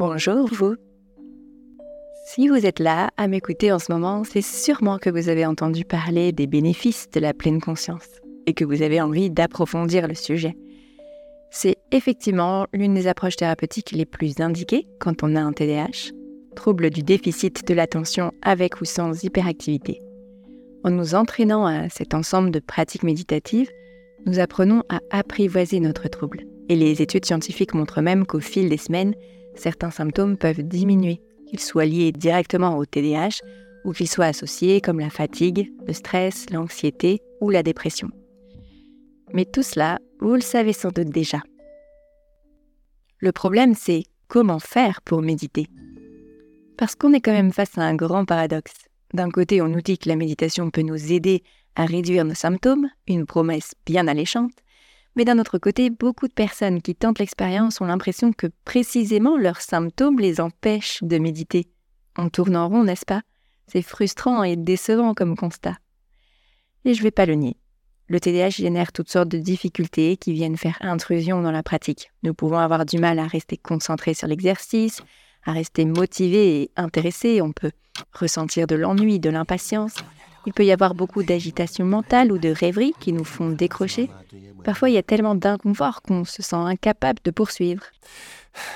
Bonjour vous. Si vous êtes là à m'écouter en ce moment, c'est sûrement que vous avez entendu parler des bénéfices de la pleine conscience et que vous avez envie d'approfondir le sujet. C'est effectivement l'une des approches thérapeutiques les plus indiquées quand on a un TDAH, trouble du déficit de l'attention avec ou sans hyperactivité. En nous entraînant à cet ensemble de pratiques méditatives, nous apprenons à apprivoiser notre trouble. Et les études scientifiques montrent même qu'au fil des semaines, certains symptômes peuvent diminuer, qu'ils soient liés directement au TDAH ou qu'ils soient associés comme la fatigue, le stress, l'anxiété ou la dépression. Mais tout cela, vous le savez sans doute déjà. Le problème, c'est comment faire pour méditer Parce qu'on est quand même face à un grand paradoxe. D'un côté, on nous dit que la méditation peut nous aider à réduire nos symptômes, une promesse bien alléchante, mais d'un autre côté, beaucoup de personnes qui tentent l'expérience ont l'impression que précisément leurs symptômes les empêchent de méditer. On tourne en rond, n'est-ce pas? C'est frustrant et décevant comme constat. Et je vais pas le nier. Le TDAH génère toutes sortes de difficultés qui viennent faire intrusion dans la pratique. Nous pouvons avoir du mal à rester concentrés sur l'exercice, à rester motivés et intéressés. On peut ressentir de l'ennui, de l'impatience, il peut y avoir beaucoup d'agitation mentale ou de rêverie qui nous font décrocher. Parfois, il y a tellement d'inconfort qu'on se sent incapable de poursuivre.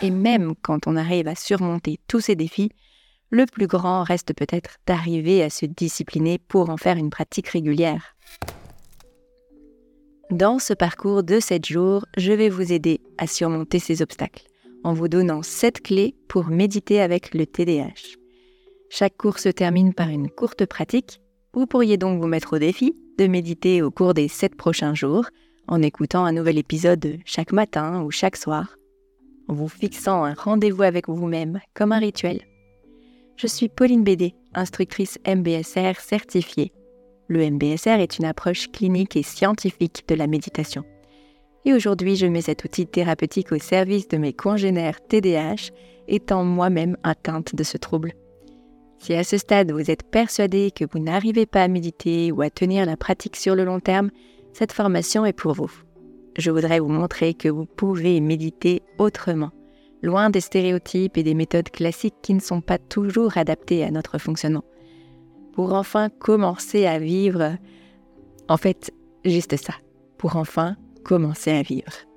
Et même quand on arrive à surmonter tous ces défis, le plus grand reste peut-être d'arriver à se discipliner pour en faire une pratique régulière. Dans ce parcours de 7 jours, je vais vous aider à surmonter ces obstacles en vous donnant 7 clés pour méditer avec le TDAH. Chaque cours se termine par une courte pratique vous pourriez donc vous mettre au défi de méditer au cours des sept prochains jours en écoutant un nouvel épisode chaque matin ou chaque soir, en vous fixant un rendez-vous avec vous-même comme un rituel. Je suis Pauline Bédé, instructrice MBSR certifiée. Le MBSR est une approche clinique et scientifique de la méditation. Et aujourd'hui, je mets cet outil thérapeutique au service de mes congénères TDAH, étant moi-même atteinte de ce trouble. Si à ce stade vous êtes persuadé que vous n'arrivez pas à méditer ou à tenir la pratique sur le long terme, cette formation est pour vous. Je voudrais vous montrer que vous pouvez méditer autrement, loin des stéréotypes et des méthodes classiques qui ne sont pas toujours adaptées à notre fonctionnement. Pour enfin commencer à vivre, en fait, juste ça, pour enfin commencer à vivre.